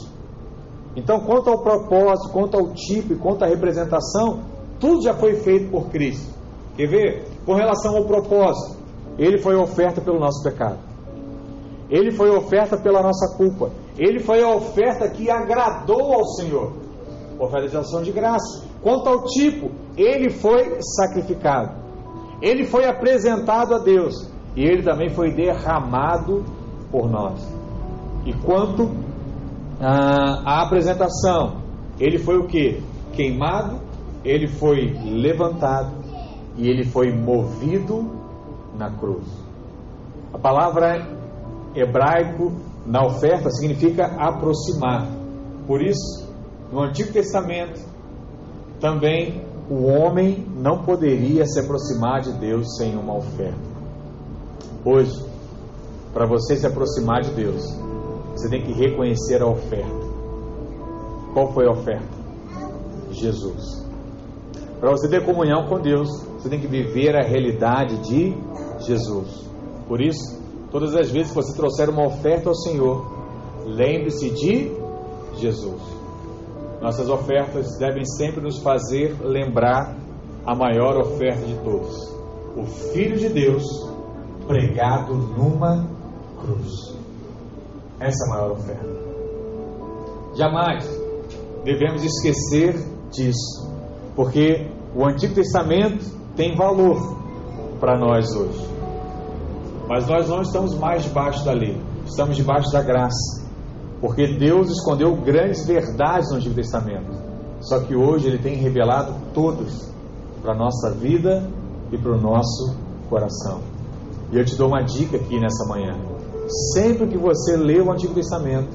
Então, quanto ao propósito, quanto ao tipo e quanto à representação, tudo já foi feito por Cristo. Quer ver? Com relação ao propósito, Ele foi oferta pelo nosso pecado. Ele foi oferta pela nossa culpa. Ele foi a oferta que agradou ao Senhor. Oferta de ação de graça. Quanto ao tipo, ele foi sacrificado. Ele foi apresentado a Deus. E ele também foi derramado por nós. E quanto à apresentação, ele foi o que? Queimado, ele foi levantado e ele foi movido na cruz. A palavra hebraico na oferta significa aproximar. Por isso, no Antigo Testamento, também o homem não poderia se aproximar de Deus sem uma oferta. Hoje, para você se aproximar de Deus, você tem que reconhecer a oferta. Qual foi a oferta? Jesus. Para você ter comunhão com Deus, você tem que viver a realidade de Jesus. Por isso, Todas as vezes que você trouxer uma oferta ao Senhor, lembre-se de Jesus. Nossas ofertas devem sempre nos fazer lembrar a maior oferta de todos: o Filho de Deus pregado numa cruz. Essa é a maior oferta. Jamais devemos esquecer disso, porque o Antigo Testamento tem valor para nós hoje. Mas nós não estamos mais debaixo da lei, estamos debaixo da graça. Porque Deus escondeu grandes verdades no Antigo Testamento. Só que hoje Ele tem revelado todas para a nossa vida e para o nosso coração. E eu te dou uma dica aqui nessa manhã. Sempre que você lê o Antigo Testamento,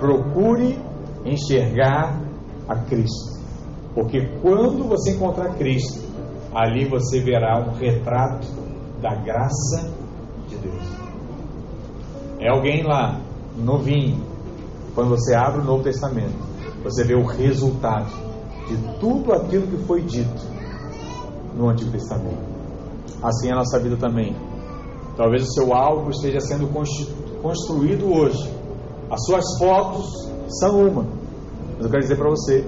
procure enxergar a Cristo. Porque quando você encontrar Cristo, ali você verá um retrato da graça de Deus. É alguém lá, novinho, quando você abre o Novo Testamento, você vê o resultado de tudo aquilo que foi dito no Antigo Testamento. Assim é a nossa vida também. Talvez o seu alvo esteja sendo construído hoje. As suas fotos são uma. Mas eu quero dizer para você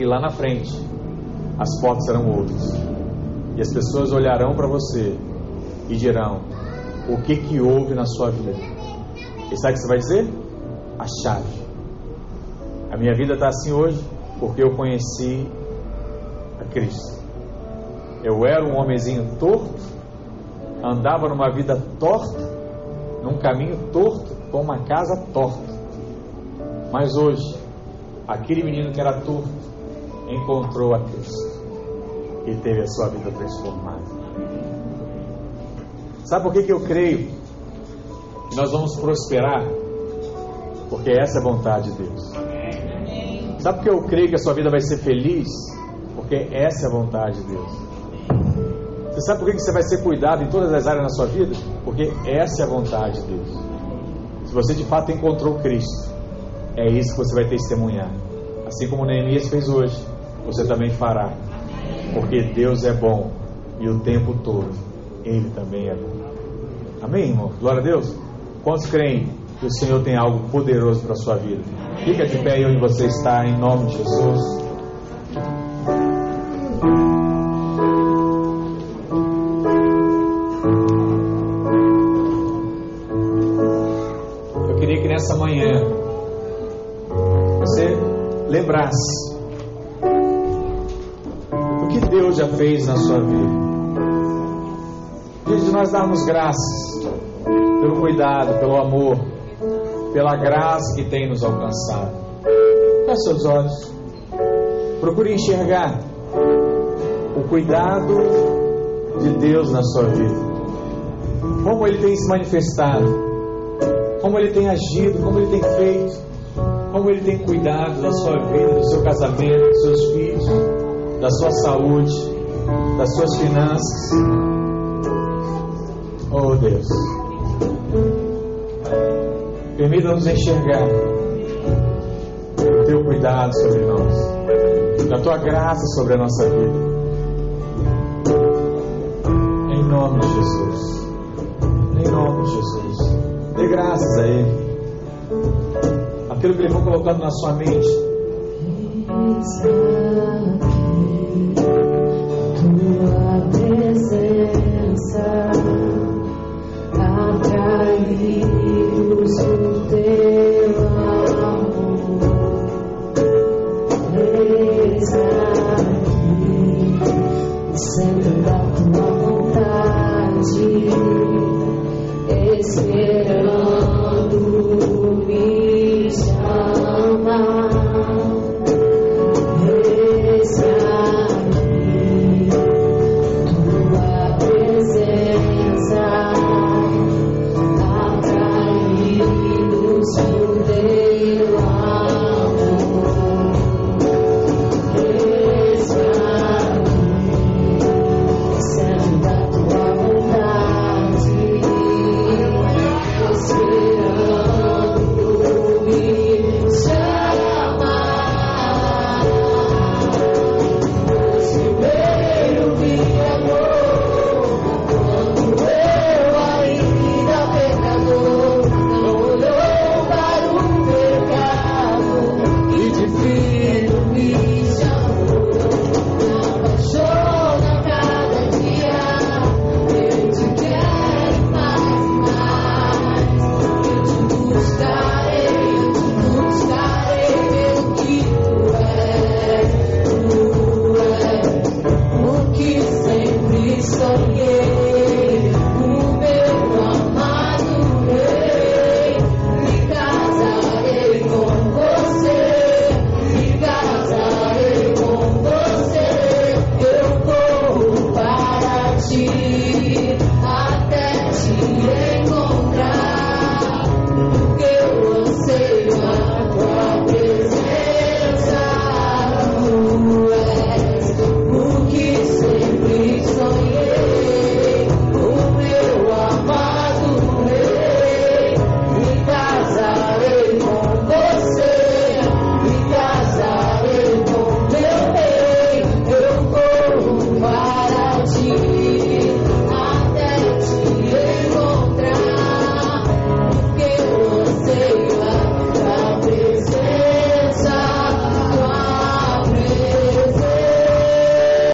que lá na frente as portas serão outras. E as pessoas olharão para você e dirão: O que que houve na sua vida? E sabe o que você vai dizer? A chave. A minha vida está assim hoje porque eu conheci a Cristo. Eu era um homenzinho torto, andava numa vida torta, num caminho torto, com uma casa torta. Mas hoje, aquele menino que era torto encontrou a Cristo e teve a sua vida transformada. Sabe por que, que eu creio que nós vamos prosperar? Porque essa é a vontade de Deus. Sabe por que eu creio que a sua vida vai ser feliz? Porque essa é a vontade de Deus. Você sabe por que você vai ser cuidado em todas as áreas da sua vida? Porque essa é a vontade de Deus. Se você de fato encontrou Cristo, é isso que você vai testemunhar. Assim como Neemias fez hoje, você também fará. Porque Deus é bom e o tempo todo Ele também é bom. Amém, irmão? Glória a Deus. Quantos creem que o Senhor tem algo poderoso para a sua vida? Fica de pé onde você está, em nome de Jesus. Eu queria que nessa manhã você lembrasse nós darmos graças pelo cuidado, pelo amor, pela graça que tem nos alcançado. Feche seus olhos. Procure enxergar o cuidado de Deus na sua vida. Como Ele tem se manifestado, como Ele tem agido, como Ele tem feito, como Ele tem cuidado da sua vida, do seu casamento, dos seus filhos, da sua saúde, das suas finanças. Deus. Permita-nos enxergar o teu cuidado sobre nós, da tua graça sobre a nossa vida. Em nome de Jesus. Em nome de Jesus. Dê graças a Ele. Aquilo que Ele foi colocando na sua mente. see you there.